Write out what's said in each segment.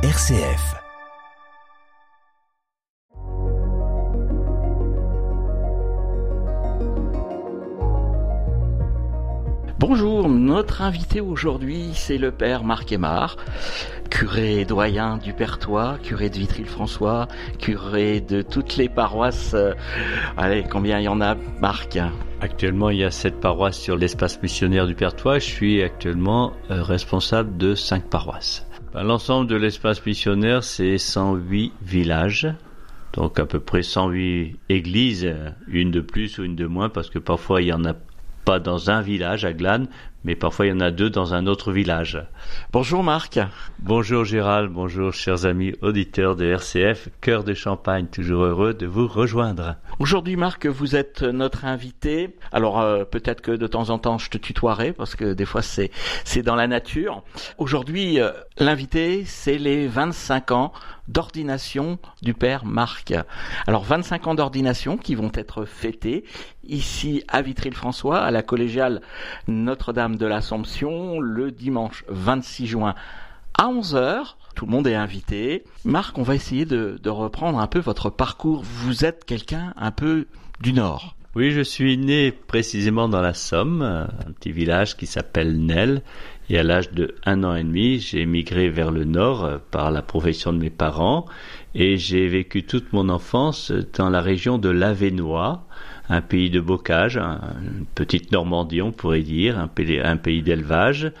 RCF. Bonjour, notre invité aujourd'hui, c'est le père Marc Aymar, curé doyen du Pertois, curé de Vitry-le-François, curé de toutes les paroisses. Euh, allez, combien il y en a, Marc? Actuellement, il y a sept paroisses sur l'espace missionnaire du Pertois. Je suis actuellement euh, responsable de cinq paroisses. Ben, l'ensemble de l'espace missionnaire, c'est 108 villages. Donc à peu près 108 églises, une de plus ou une de moins, parce que parfois il y en a pas dans un village à Glane, mais parfois il y en a deux dans un autre village. Bonjour Marc. Bonjour Gérald, bonjour chers amis auditeurs de RCF, Cœur de Champagne, toujours heureux de vous rejoindre. Aujourd'hui Marc, vous êtes notre invité. Alors euh, peut-être que de temps en temps je te tutoierai parce que des fois c'est c'est dans la nature. Aujourd'hui euh, l'invité c'est les 25 ans d'ordination du père Marc. Alors 25 ans d'ordination qui vont être fêtés ici à Vitry-le-François à la collégiale Notre-Dame de l'Assomption le dimanche 26 juin à 11h. Tout le monde est invité. Marc, on va essayer de, reprendre un peu votre parcours. Vous êtes quelqu'un un peu du Nord. Oui, je suis né précisément dans la Somme, un petit village qui s'appelle Nel. Et à l'âge de un an et demi, j'ai émigré vers le nord euh, par la profession de mes parents et j'ai vécu toute mon enfance dans la région de l'Avenois, un pays de bocage, une petite Normandie on pourrait dire, un pays, d'élevage,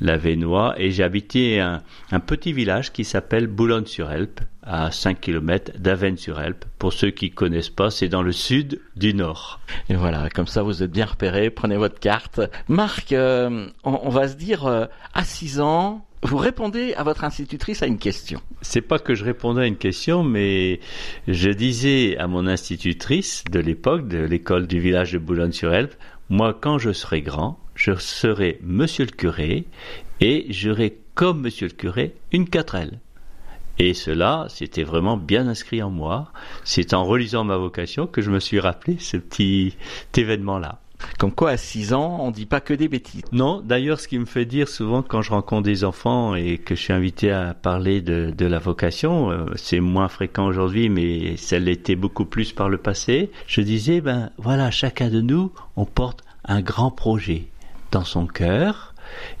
l'Avenois, et j'ai habité un, petit village qui s'appelle Boulogne-sur-Elpe, à 5 km d'Avennes-sur-Elpe. Pour ceux qui connaissent pas, c'est dans le sud du nord. Et voilà, comme ça vous êtes bien repéré, prenez votre carte. Marc, euh, on, on, va se dire, euh, à 6 ans, vous répondez à votre institutrice à une question. C'est pas que je répondais à une question, mais je disais à mon institutrice de l'époque, de l'école du village de Boulogne-sur-Elpe, moi, quand je serai grand, je serai monsieur le curé et j'aurai comme monsieur le curé une quatrelle. Et cela, c'était vraiment bien inscrit en moi. C'est en relisant ma vocation que je me suis rappelé ce petit événement-là. Comme quoi, à 6 ans, on dit pas que des bêtises. Non, d'ailleurs, ce qui me fait dire souvent quand je rencontre des enfants et que je suis invité à parler de, de la vocation, euh, c'est moins fréquent aujourd'hui, mais ça l'était beaucoup plus par le passé. Je disais, ben voilà, chacun de nous, on porte un grand projet dans son cœur,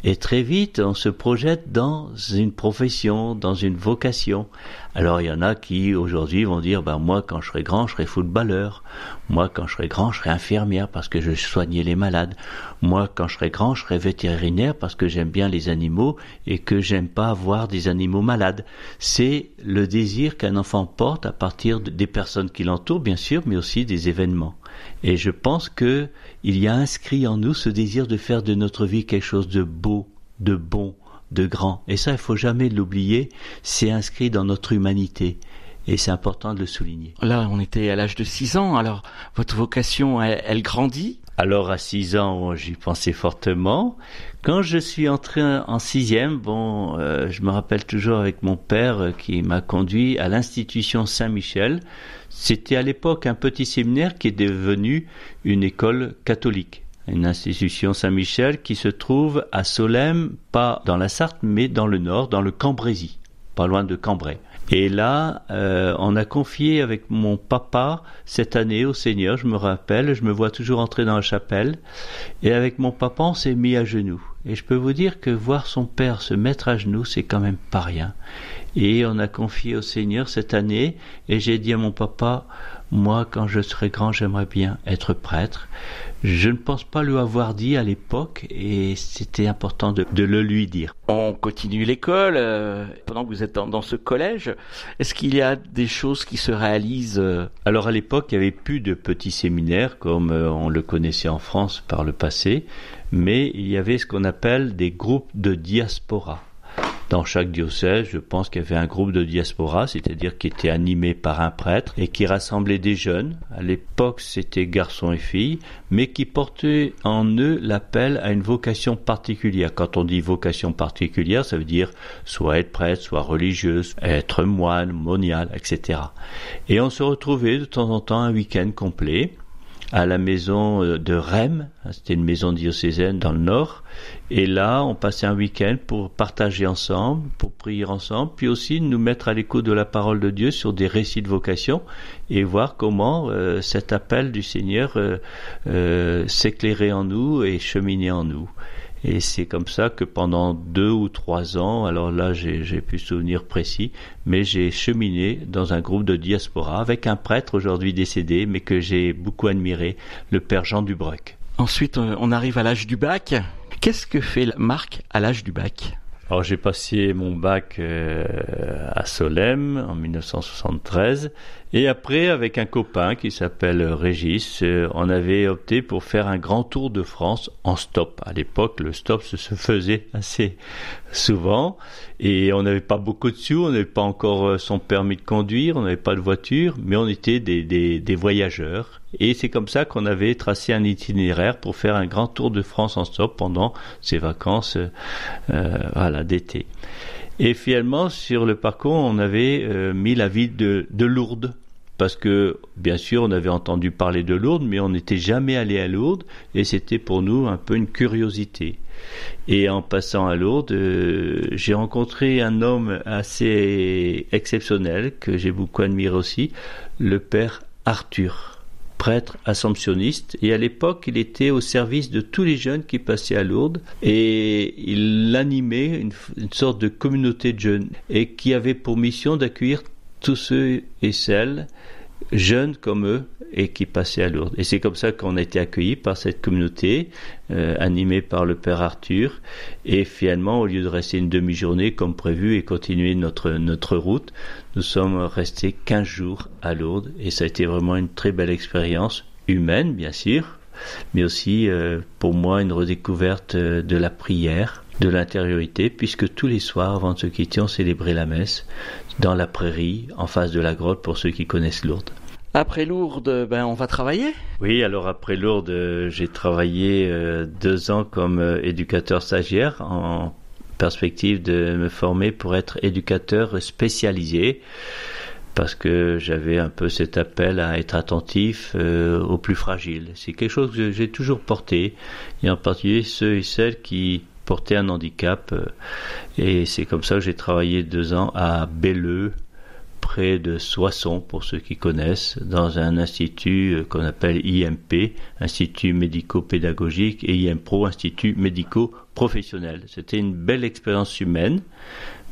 et très vite, on se projette dans une profession, dans une vocation. Alors il y en a qui aujourd'hui vont dire, ben moi quand je serai grand, je serai footballeur. Moi quand je serai grand, je serai infirmière parce que je soignais les malades. Moi quand je serai grand, je serai vétérinaire parce que j'aime bien les animaux et que j'aime pas voir des animaux malades. C'est le désir qu'un enfant porte à partir des personnes qui l'entourent, bien sûr, mais aussi des événements. Et je pense que il y a inscrit en nous ce désir de faire de notre vie quelque chose de beau, de bon, de grand. Et ça, il faut jamais l'oublier. C'est inscrit dans notre humanité. Et c'est important de le souligner. Là, on était à l'âge de 6 ans. Alors, votre vocation, elle, elle grandit alors à 6 ans, j'y pensais fortement. Quand je suis entré en sixième, bon, euh, je me rappelle toujours avec mon père euh, qui m'a conduit à l'institution Saint-Michel. C'était à l'époque un petit séminaire qui est devenu une école catholique. Une institution Saint-Michel qui se trouve à Solesmes, pas dans la Sarthe, mais dans le nord, dans le Cambrésis, pas loin de Cambrai. Et là, euh, on a confié avec mon papa cette année au Seigneur, je me rappelle, je me vois toujours entrer dans la chapelle, et avec mon papa, on s'est mis à genoux. Et je peux vous dire que voir son père se mettre à genoux, c'est quand même pas rien. Et on a confié au Seigneur cette année, et j'ai dit à mon papa, moi, quand je serai grand, j'aimerais bien être prêtre. Je ne pense pas lui avoir dit à l'époque et c'était important de, de, le lui dire. On continue l'école. Euh, pendant que vous êtes dans, dans ce collège, est-ce qu'il y a des choses qui se réalisent euh... Alors à l'époque, il n'y avait plus de petits séminaires comme euh, on le connaissait en France par le passé, mais il y avait ce qu'on appelle des groupes de diaspora dans chaque diocèse, je pense qu'il y avait un groupe de diaspora, c'est-à-dire qui était animé par un prêtre et qui rassemblait des jeunes. À l'époque, c'était garçons et filles, mais qui portaient en eux l'appel à une vocation particulière. Quand on dit vocation particulière, ça veut dire soit être prêtre, soit religieuse, être moine, monial, etc. Et on se retrouvait de temps en temps un week-end complet à la maison euh, de Rem, c'était une maison diocésaine dans le nord, et là on passait un week-end pour partager ensemble, pour prier ensemble, puis aussi nous mettre à l'écoute de la parole de Dieu sur des récits de vocation et voir comment euh, cet appel du Seigneur euh, s'éclairait en nous et cheminait en nous. Et c'est comme ça que pendant deux ou trois ans, alors là j'ai plus souvenir précis, mais j'ai cheminé dans un groupe de diaspora avec un prêtre aujourd'hui décédé, mais que j'ai beaucoup admiré, le père Jean Dubreuc. Ensuite, euh, on arrive à l'âge du bac. Qu'est-ce que fait Marc à l'âge du bac? Alors j'ai passé mon bac euh, à Solem en 1973 et après avec un copain qui s'appelle Régis, euh, on avait opté pour faire un grand tour de France en stop. À l'époque, le stop se faisait assez souvent et on n'avait pas beaucoup de sous, on n'avait pas encore euh, son permis de conduire, on n'avait pas de voiture, mais on était des voyageurs et c'est comme ça qu'on avait tracé un itinéraire pour faire un grand tour de France en stop pendant ces vacances euh, voilà, d'été. Et finalement, sur le parcours, on avait euh, mis la ville de, de, Lourdes. Parce que, bien sûr, on avait entendu parler de Lourdes, mais on n'était jamais allé à Lourdes, et c'était pour nous un peu une curiosité. Et en passant à Lourdes, euh, j'ai rencontré un homme assez exceptionnel, que j'ai beaucoup admiré aussi, le père Arthur prêtre assomptionniste et à l'époque il était au service de tous les jeunes qui passaient à Lourdes et il animait une, sorte de communauté de jeunes et qui avait pour mission d'accueillir tous ceux et celles jeunes comme eux et qui passaient à Lourdes. Et c'est comme ça qu'on a été accueillis par cette communauté euh, animée par le Père Arthur. Et finalement, au lieu de rester une demi-journée comme prévu et continuer notre, notre route, nous sommes restés 15 jours à Lourdes. Et ça a été vraiment une très belle expérience humaine, bien sûr, mais aussi euh, pour moi une redécouverte euh, de la prière de l'intériorité, puisque tous les soirs, avant de se quitter, on célébrait la messe dans la prairie, en face de la grotte, pour ceux qui connaissent Lourdes. Après Lourdes, ben on va travailler? Oui, alors après Lourdes, j'ai travaillé euh, deux ans comme euh, éducateur stagiaire en perspective de me former pour être éducateur spécialisé parce que j'avais un peu cet appel à être attentif euh, aux plus fragiles. C'est quelque chose que j'ai toujours porté, et en particulier ceux et celles qui portaient un handicap. et c'est comme ça que j'ai travaillé deux ans à Belleux, près de Soissons, pour ceux qui connaissent, dans un institut euh, qu'on appelle IMP, Institut médico-pédagogique, et IMPRO, Institut médico-professionnel. C'était une belle expérience humaine,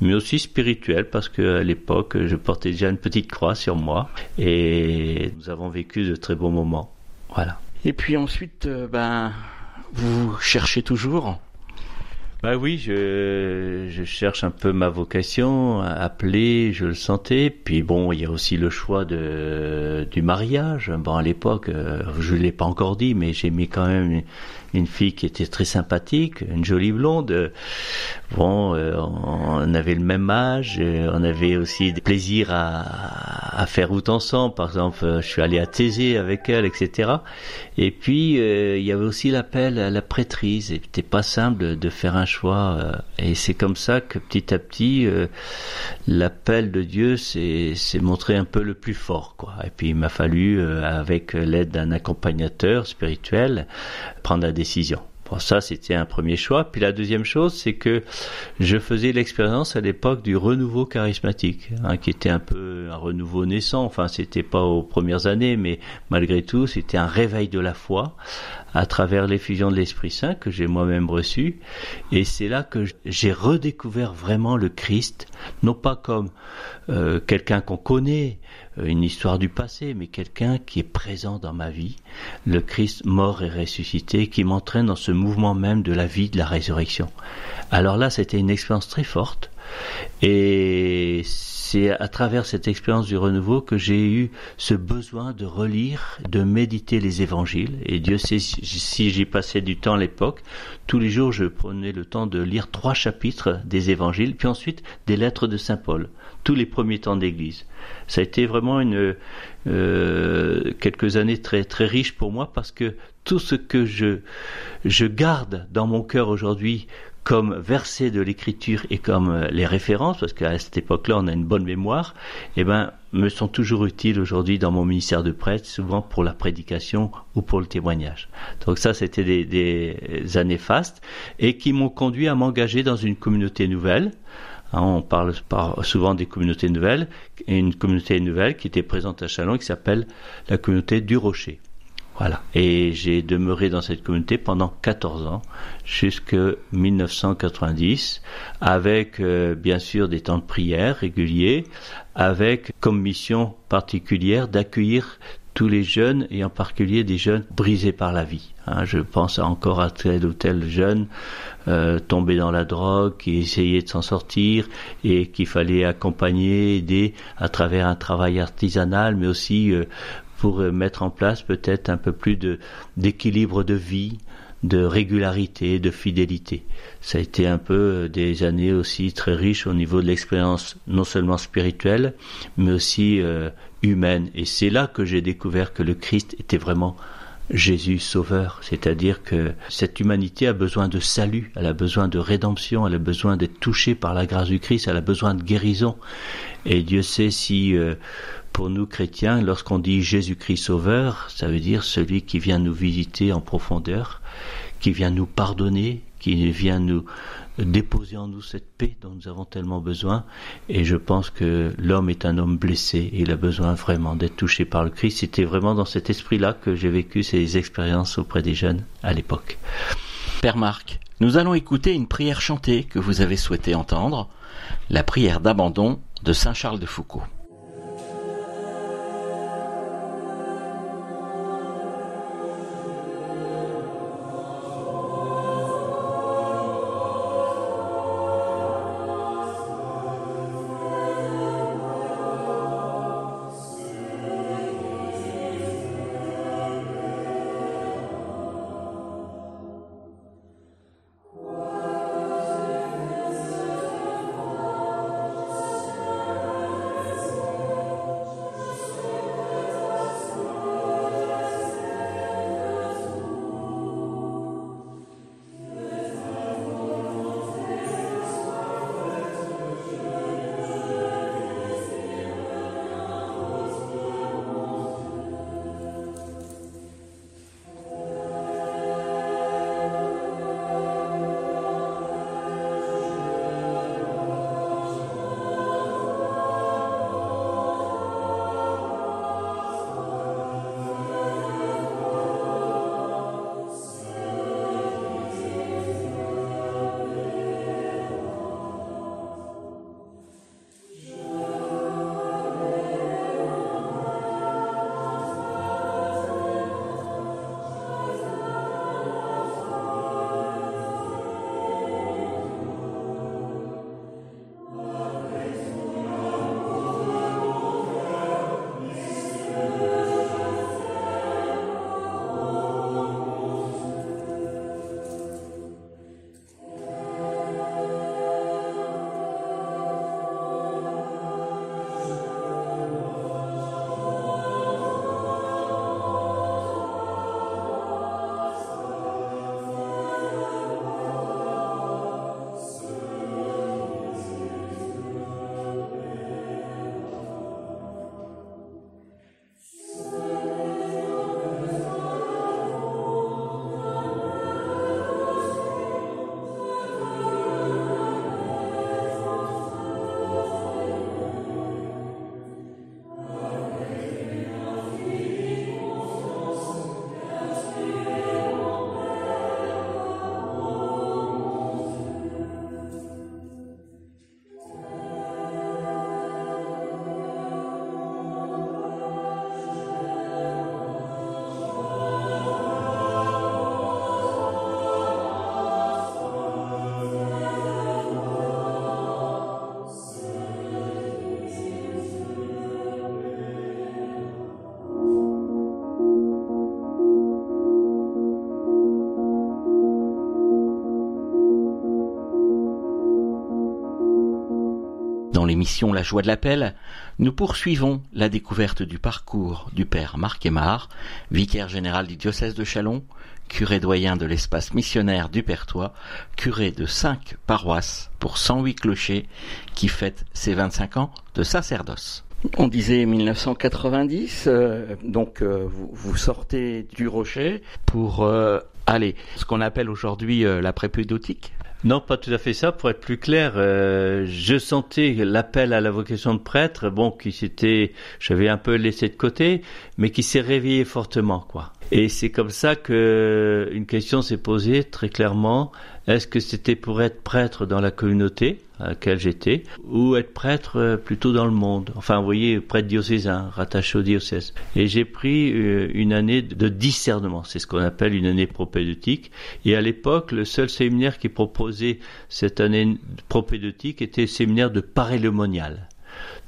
mais aussi spirituelle, parce qu'à l'époque, je portais déjà une petite croix sur moi, et nous avons vécu de très bons moments. Voilà. Et puis ensuite, euh, ben, vous cherchez toujours bah oui, je, je cherche un peu ma vocation, appelé, je le sentais. Puis bon, il y a aussi le choix de, du mariage. Bon, à l'époque, euh, je ne l'ai pas encore dit, mais j'ai mis quand même une fille qui était très sympathique, une jolie blonde. Bon, euh, on avait le même âge, euh, on avait aussi des plaisirs à, faire route ensemble. Par exemple, euh, je suis allé à Thésée avec elle, etc. Et puis, il y avait aussi l'appel à la prêtrise. C'était pas simple de, faire un choix. et c'est comme ça que petit à petit, l'appel de Dieu s'est montré un peu le plus fort. Quoi. Et puis, il m'a fallu, avec l'aide d'un accompagnateur spirituel, prendre la décision. Bon, ça, c'était un premier choix. Puis la deuxième chose, c'est que je faisais l'expérience à l'époque du renouveau charismatique, hein, qui était un peu un renouveau naissant. Enfin, c'était pas aux premières années, mais malgré tout, c'était un réveil de la foi à travers l'effusion de l'Esprit Saint que j'ai moi-même reçu. Et c'est là que j'ai redécouvert vraiment le Christ, non pas comme euh, quelqu'un qu'on connaît, une histoire du passé, mais quelqu'un qui est présent dans ma vie, le Christ mort et ressuscité, qui m'entraîne dans ce mouvement même de la vie, de la résurrection. Alors là, c'était une expérience très forte, et c'est à travers cette expérience du renouveau que j'ai eu ce besoin de relire, de méditer les évangiles. Et Dieu sait si j'y passais du temps à l'époque. Tous les jours, je prenais le temps de lire trois chapitres des évangiles, puis ensuite des lettres de Saint Paul, tous les premiers temps d'église. Ça a été vraiment une, euh, quelques années très, très riches pour moi parce que tout ce que je, je garde dans mon cœur aujourd'hui comme versets de l'écriture et comme euh, les références, parce qu'à cette époque-là, on a une bonne mémoire, eh ben, me sont toujours utiles aujourd'hui dans mon ministère de prêtre, souvent pour la prédication ou pour le témoignage. Donc ça, c'était des, années fastes et qui m'ont conduit à m'engager dans une communauté nouvelle. Hein, on parle souvent des communautés nouvelles, une communauté nouvelle qui était présente à Chalon qui s'appelle la communauté du Rocher. Voilà. Et j'ai demeuré dans cette communauté pendant 14 ans, jusqu'en 1990, avec euh, bien sûr des temps de prière réguliers, avec comme mission particulière d'accueillir tous les jeunes et en particulier des jeunes brisés par la vie. Hein, je pense encore à tel ou tel jeune euh, tombé dans la drogue, qui essayait de s'en sortir et qu'il fallait accompagner, aider à travers un travail artisanal, mais aussi euh, pour euh, mettre en place peut-être un peu plus de d'équilibre de vie, de régularité, de fidélité. Ça a été un peu euh, des années aussi très riches au niveau de l'expérience non seulement spirituelle, mais aussi euh, humaine. Et c'est là que j'ai découvert que le Christ était vraiment Jésus sauveur, c'est-à-dire que cette humanité a besoin de salut, elle a besoin de rédemption, elle a besoin d'être touchée par la grâce du Christ, elle a besoin de guérison. Et Dieu sait si pour nous chrétiens, lorsqu'on dit Jésus-Christ Sauveur, ça veut dire celui qui vient nous visiter en profondeur, qui vient nous pardonner, qui vient nous déposer en nous cette paix dont nous avons tellement besoin. Et je pense que l'homme est un homme blessé et il a besoin vraiment d'être touché par le Christ. C'était vraiment dans cet esprit-là que j'ai vécu ces expériences auprès des jeunes à l'époque. Père Marc, nous allons écouter une prière chantée que vous avez souhaité entendre, la prière d'abandon de Saint Charles de Foucault. La joie de l'appel, nous poursuivons la découverte du parcours du père Marc Aymar, vicaire général du diocèse de Chalon, curé doyen de l'espace missionnaire du Pertois, curé de cinq paroisses pour 108 clochers, qui fête ses 25 ans de sacerdoce. On disait 1990, euh, donc euh, vous, vous, sortez du rocher pour euh, aller ce qu'on appelle aujourd'hui la prépédoutique non, pas tout à fait ça. Pour être plus clair, euh, je sentais l'appel à la vocation de prêtre, bon, qui s'était, j'avais un peu laissé de côté, mais qui s'est réveillé fortement, quoi. Et c'est comme ça que une question s'est posée très clairement. Est-ce que c'était pour être prêtre dans la communauté à laquelle j'étais, ou être prêtre euh, plutôt dans le monde? Enfin, vous voyez, prêtre diocésain, rattaché au diocèse. Et j'ai pris euh, une année de discernement, c'est ce qu'on appelle une année propédeutique. Et à l'époque, le seul séminaire qui proposait cette année propédeutique était le séminaire de Paray-le-Monial.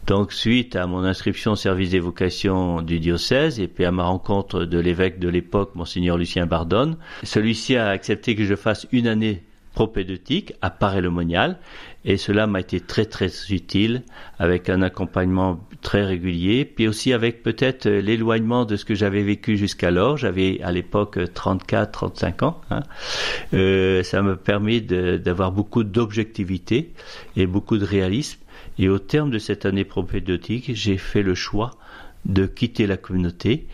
Donc, suite à mon inscription au service des vocations du diocèse et puis à ma rencontre de l'évêque de l'époque, monseigneur Lucien Bardone, celui-ci a accepté que je fasse une année propédeutique à Paray-le-Monial et cela m'a été très très utile avec un accompagnement très régulier puis aussi avec peut-être l'éloignement de ce que j'avais vécu jusqu'alors j'avais à l'époque 34 35 ans hein. euh, ça me permet d'avoir beaucoup d'objectivité et beaucoup de réalisme et au terme de cette année propédeutique, j'ai fait le choix de quitter la communauté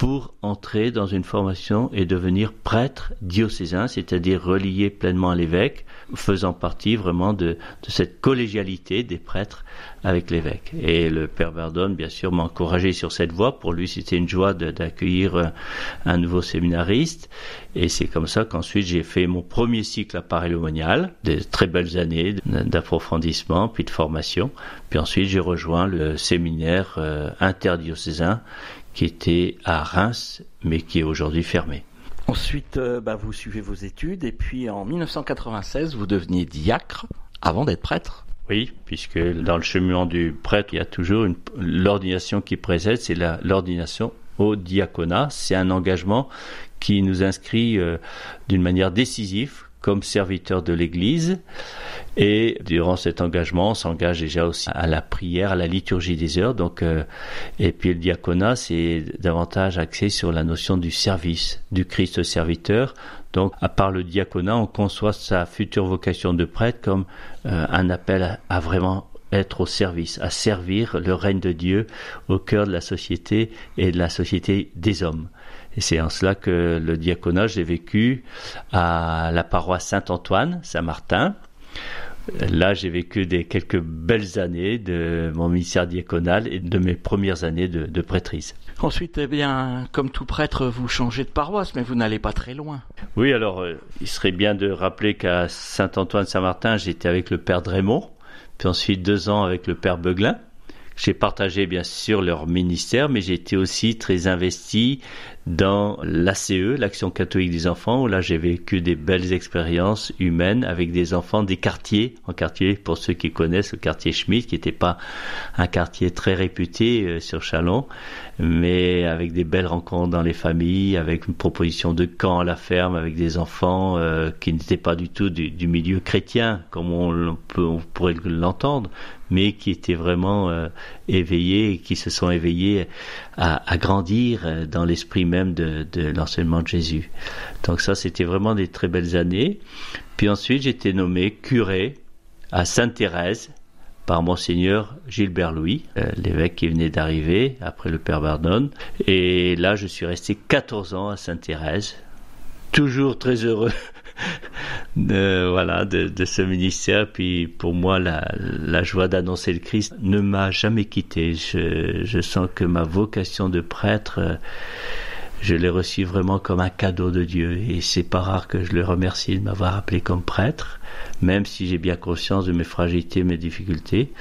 pour entrer dans une formation et devenir prêtre diocésain, c'est-à-dire relié pleinement à l'évêque, faisant partie vraiment de, de, cette collégialité des prêtres avec l'évêque. Et le père Verdon, bien sûr, m'a encouragé sur cette voie. Pour lui, c'était une joie d'accueillir un nouveau séminariste. Et c'est comme ça qu'ensuite j'ai fait mon premier cycle à Paris-le-Monial, des très belles années d'approfondissement puis de formation. Puis ensuite j'ai rejoint le séminaire euh, interdiocésain qui était à Reims, mais qui est aujourd'hui fermé. Ensuite, euh, bah, vous suivez vos études et puis en 1996, vous deveniez diacre avant d'être prêtre. Oui, puisque dans le cheminement du prêtre, il y a toujours l'ordination qui précède, c'est l'ordination au diaconat. C'est un engagement qui nous inscrit euh, d'une manière décisive comme serviteur de l'Église. Et durant cet engagement, on s'engage déjà aussi à la prière, à la liturgie des heures. Donc, euh, et puis le diaconat, c'est davantage axé sur la notion du service, du Christ serviteur. Donc, à part le diaconat, on conçoit sa future vocation de prêtre comme euh, un appel à, vraiment être au service, à servir le règne de Dieu au cœur de la société et de la société des hommes. Et c'est en cela que le diaconat, j'ai vécu à la paroisse Saint-Antoine, Saint-Martin. Là, j'ai vécu des quelques belles années de mon ministère diaconal et de mes premières années de, de prêtrise. Ensuite, eh bien, comme tout prêtre, vous changez de paroisse, mais vous n'allez pas très loin. Oui, alors, euh, il serait bien de rappeler qu'à Saint-Antoine-Saint-Martin, j'étais avec le père Drémont, puis ensuite deux ans avec le père Beuglin. J'ai partagé bien sûr leur ministère, mais j'ai été aussi très investi dans l'ACE, l'Action catholique des enfants, où là j'ai vécu des belles expériences humaines avec des enfants des quartiers, en quartier pour ceux qui connaissent le quartier Schmidt, qui n'était pas un quartier très réputé euh, sur Chalon, mais avec des belles rencontres dans les familles, avec une proposition de camp à la ferme, avec des enfants euh, qui n'étaient pas du tout du, milieu chrétien, comme on, on pourrait l'entendre, mais qui étaient vraiment euh, éveillés, qui se sont éveillés à, grandir euh, dans l'esprit même de, l'enseignement de Jésus. Donc ça, c'était vraiment des très belles années. Puis ensuite, j'étais nommé curé à Sainte-Thérèse par monseigneur Gilbert Louis, euh, l'évêque qui venait d'arriver après le père Bardone. Et là, je suis resté 14 ans à Sainte-Thérèse, toujours très heureux de, voilà, de, ce ministère. Puis pour moi, la, joie d'annoncer le Christ ne m'a jamais quitté. Je, je, sens que ma vocation de prêtre, je l'ai reçue vraiment comme un cadeau de Dieu. Et c'est pas rare que je le remercie de m'avoir appelé comme prêtre même si j'ai bien conscience de mes fragilités, mes difficultés.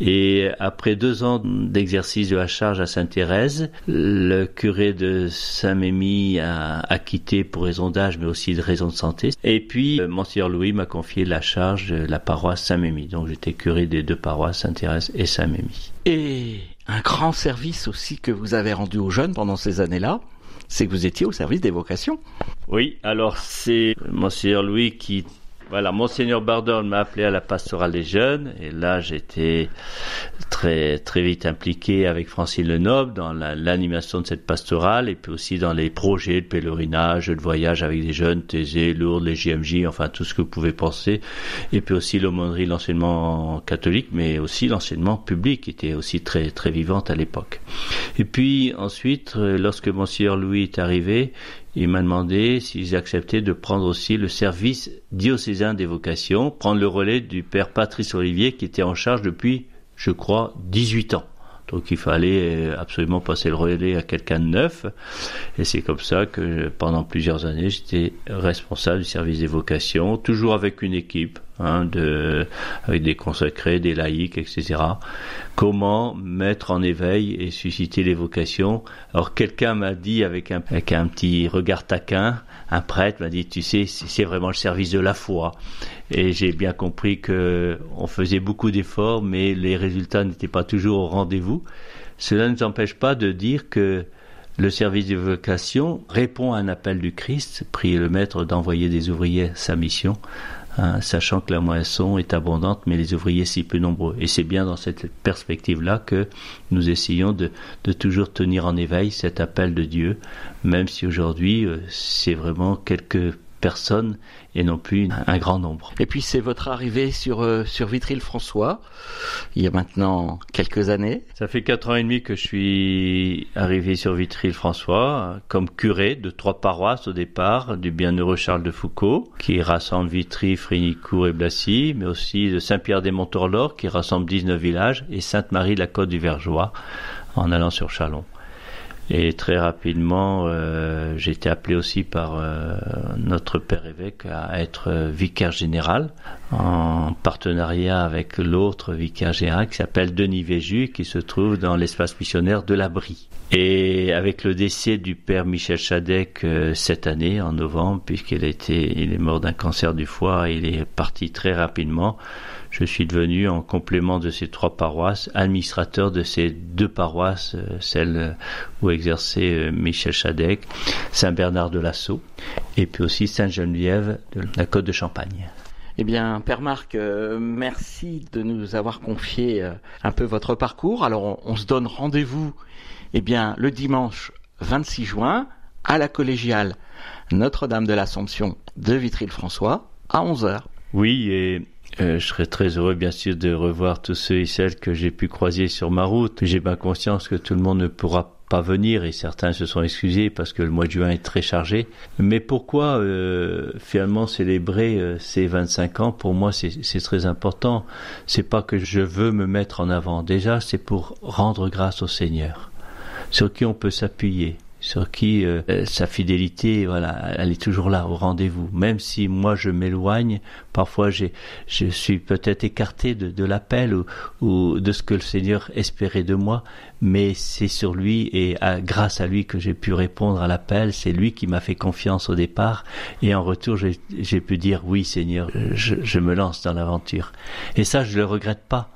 Et après deux ans d'exercice de la charge à Sainte-Thérèse, le curé de Saint-Mémy a, a, quitté pour raison d'âge, mais aussi de raison de santé. Et puis, euh, Monseigneur Louis m'a confié la charge de la paroisse Saint-Mémy. Donc, j'étais curé des deux paroisses, Sainte-Thérèse et Saint-Mémy. Et un grand service aussi que vous avez rendu aux jeunes pendant ces années-là c'est que vous étiez au service des vocations. Oui, alors c'est Monseigneur Louis qui Voilà, Monseigneur Bardon m'a appelé à la pastorale des jeunes et là j'étais très très vite impliqué avec Francine Lenoble dans l'animation de cette pastorale et puis aussi dans les projets de pèlerinage, de voyage avec des jeunes, Thésée, Lourdes, les JMJ, enfin tout ce que vous pouvez penser. Et puis aussi l'aumônerie, l'enseignement catholique, mais aussi l'enseignement public qui était aussi très très vivante à l'époque. Et puis ensuite, euh, lorsque Monseigneur Louis est arrivé, il m'a demandé s'ils acceptaient de prendre aussi le service diocésain des vocations, prendre le relais du père Patrice Olivier qui était en charge depuis, je crois, 18 ans. Donc il fallait euh, absolument passer le relais à quelqu'un de neuf. Et c'est comme ça que pendant plusieurs années, j'étais responsable du service des vocations, toujours avec une équipe, hein, de, avec des consacrés, des laïcs, etc. Comment mettre en éveil et susciter les vocations? Alors quelqu'un m'a dit avec un, avec un petit regard taquin, un prêtre m'a dit, tu sais, c'est vraiment le service de la foi. Et j'ai bien compris que on faisait beaucoup d'efforts, mais les résultats n'étaient pas toujours au rendez-vous. Cela ne nous empêche pas de dire que le service de vocation répond à un appel du Christ, prier le Maître d'envoyer des ouvriers à sa mission, hein, sachant que la moisson est abondante, mais les ouvriers si peu nombreux. Et c'est bien dans cette perspective-là que nous essayons de, de, toujours tenir en éveil cet appel de Dieu, même si aujourd'hui euh, c'est vraiment quelques personnes et non plus un grand nombre. Et puis c'est votre arrivée sur euh, sur Vitry-le-François il y a maintenant quelques années. Ça fait quatre ans et demi que je suis arrivé sur Vitry-le-François comme curé de trois paroisses au départ du bienheureux Charles de Foucault qui rassemble Vitry, Frignicourt et Blacy, mais aussi de Saint-Pierre-des-Montorlors qui rassemble 19 villages et Sainte-Marie la Côte du Vergeois en allant sur Chalon. Et très rapidement, euh, j'ai été appelé aussi par euh, notre père évêque à être vicaire général en partenariat avec l'autre vicaire général qui s'appelle Denis Véju qui se trouve dans l'espace missionnaire de l'Abri. Et avec le décès du père Michel Chadec euh, cette année en novembre, puisqu'il était, il est mort d'un cancer du foie, il est parti très rapidement je suis devenu, en complément de ces trois paroisses, administrateur de ces deux paroisses, euh, celle où exerçait euh, Michel Chadec, Saint-Bernard de Lassau, et puis aussi Sainte-Geneviève de la Côte de Champagne. Eh bien, Père Marc, euh, merci de nous avoir confié un peu votre parcours. Alors, on, se donne rendez-vous, eh bien, le dimanche 26 juin à la collégiale Notre-Dame de l'Assomption de Vitry-le-François à 11h. Oui, et euh, je serais très heureux, bien sûr, de revoir tous ceux et celles que j'ai pu croiser sur ma route. J'ai bien conscience que tout le monde ne pourra pas venir et certains se sont excusés parce que le mois de juin est très chargé. Mais pourquoi euh, finalement célébrer euh, ces 25 ans? Pour moi, c'est très important. C'est pas que je veux me mettre en avant. Déjà, c'est pour rendre grâce au Seigneur, sur qui on peut s'appuyer sur qui euh, sa fidélité, voilà, elle est toujours là au rendez-vous. Même si moi je m'éloigne, parfois j'ai, je suis peut-être écarté de, de l'appel ou, ou, de ce que le Seigneur espérait de moi, mais c'est sur lui et à, grâce à lui que j'ai pu répondre à l'appel. C'est lui qui m'a fait confiance au départ et en retour j'ai, pu dire oui Seigneur, je, je me lance dans l'aventure. Et ça je le regrette pas.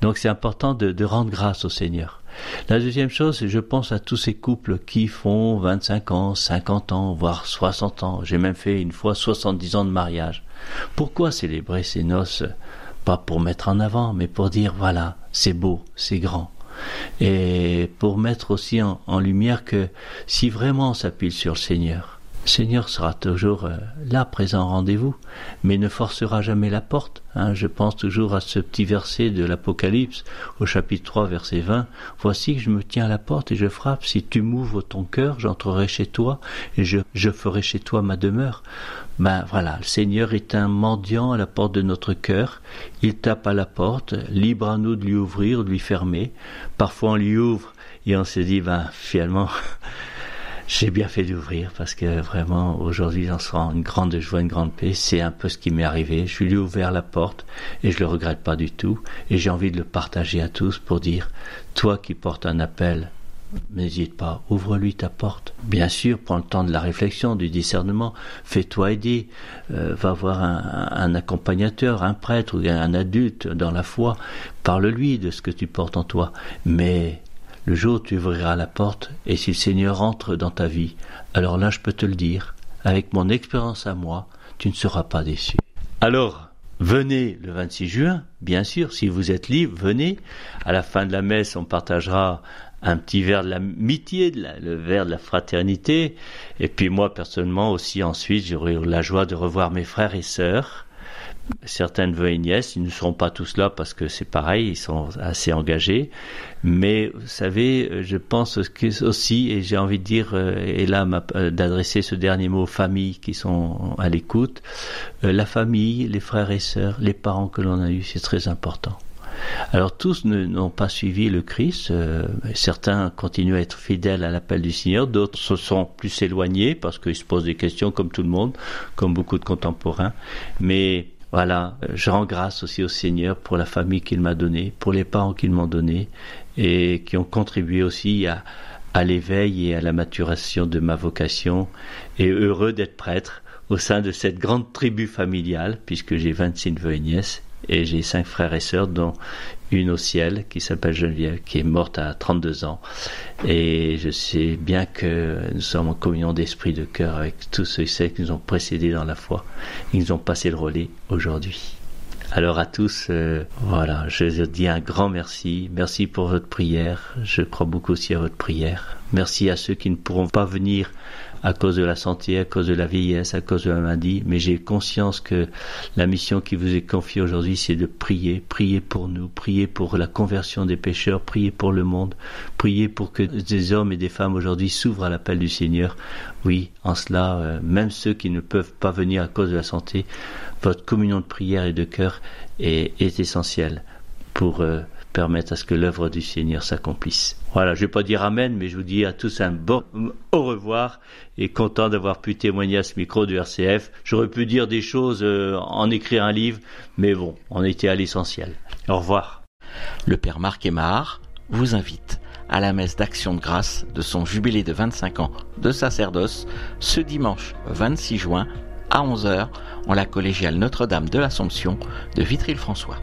Donc c'est important de, de rendre grâce au Seigneur. La deuxième chose, je pense à tous ces couples qui font 25 ans, 50 ans, voire 60 ans. J'ai même fait une fois 70 ans de mariage. Pourquoi célébrer ces noces? Pas pour mettre en avant, mais pour dire voilà, c'est beau, c'est grand. Et pour mettre aussi en, en lumière que si vraiment on s'appuie sur le Seigneur, Seigneur sera toujours euh, là, présent rendez-vous, mais ne forcera jamais la porte. Hein. Je pense toujours à ce petit verset de l'Apocalypse, au chapitre 3, verset 20. Voici que je me tiens à la porte et je frappe. Si tu m'ouvres ton cœur, j'entrerai chez toi et je, ferai chez toi ma demeure. Ben voilà, le Seigneur est un mendiant à la porte de notre cœur. Il tape à la porte, libre à nous de lui ouvrir, de lui fermer. Parfois on lui ouvre et on se dit, ben finalement, j'ai bien fait d'ouvrir parce que vraiment aujourd'hui j'en sens une grande joie, une grande paix. C'est un peu ce qui m'est arrivé. Je lui ai ouvert la porte et je le regrette pas du tout. Et j'ai envie de le partager à tous pour dire, toi qui portes un appel, n'hésite pas, ouvre-lui ta porte. Bien sûr, prends le temps de la réflexion, du discernement, fais-toi aider, euh, va voir un, un, accompagnateur, un prêtre ou un adulte dans la foi, parle-lui de ce que tu portes en toi, mais le jour tu ouvriras la porte, et si le Seigneur entre dans ta vie, alors là je peux te le dire, avec mon expérience à moi, tu ne seras pas déçu. Alors, venez le 26 juin, bien sûr, si vous êtes libre, venez. À la fin de la messe, on partagera un petit verre de l'amitié, le verre de la fraternité. Et puis moi, personnellement aussi, ensuite, j'aurai la joie de revoir mes frères et sœurs certains neveux et nièces, ils ne seront pas tous là parce que c'est pareil, ils sont assez engagés. Mais vous savez, je pense que aussi, et j'ai envie de dire, euh, et là euh, d'adresser ce dernier mot aux familles qui sont à l'écoute, euh, la famille, les frères et sœurs, les parents que l'on a eus, c'est très important. Alors tous n'ont pas suivi le Christ. certains continuent à être fidèles à l'appel du Seigneur, d'autres se sont plus éloignés parce qu'ils se posent des questions comme tout le monde, comme beaucoup de contemporains. Mais voilà, je rends grâce aussi au Seigneur pour la famille qu'il m'a donnée, pour les parents qu'il m'a donnés et qui ont contribué aussi à, à l'éveil et à la maturation de ma vocation. Et heureux d'être prêtre au sein de cette grande tribu familiale puisque j'ai 26 neveux et nièces et j'ai cinq frères et sœurs, dont une au ciel qui s'appelle Geneviève, qui est morte à 32 ans. Et je sais bien que nous sommes en communion d'esprit de cœur avec tous ceux qui nous ont précédés dans la foi. Ils nous ont passé le relais aujourd'hui. Alors à tous, euh, voilà, je dis un grand merci. Merci pour votre prière. Je crois beaucoup aussi à votre prière. Merci à ceux qui ne pourront pas venir à cause de la santé, à cause de la vieillesse, à cause de la maladie, mais j'ai conscience que la mission qui vous est confiée aujourd'hui, c'est de prier, prier pour nous, prier pour la conversion des pécheurs, prier pour le monde, prier pour que des hommes et des femmes aujourd'hui s'ouvrent à l'appel du Seigneur. Oui, en cela, euh, même ceux qui ne peuvent pas venir à cause de la santé, votre communion de prière et de cœur est, essentielle pour euh, permettre à ce que l'œuvre du Seigneur s'accomplisse. Voilà, je vais pas dire Amen, mais je vous dis à tous un bon au revoir et content d'avoir pu témoigner à ce micro du RCF. J'aurais pu dire des choses, euh, en écrire un livre, mais bon, on était à l'essentiel. Au revoir. Le Père Marc Aymar vous invite à la messe d'action de grâce de son jubilé de 25 ans de sacerdoce ce dimanche 26 juin à 11h en la collégiale Notre-Dame de l'Assomption de Vitry-le-François.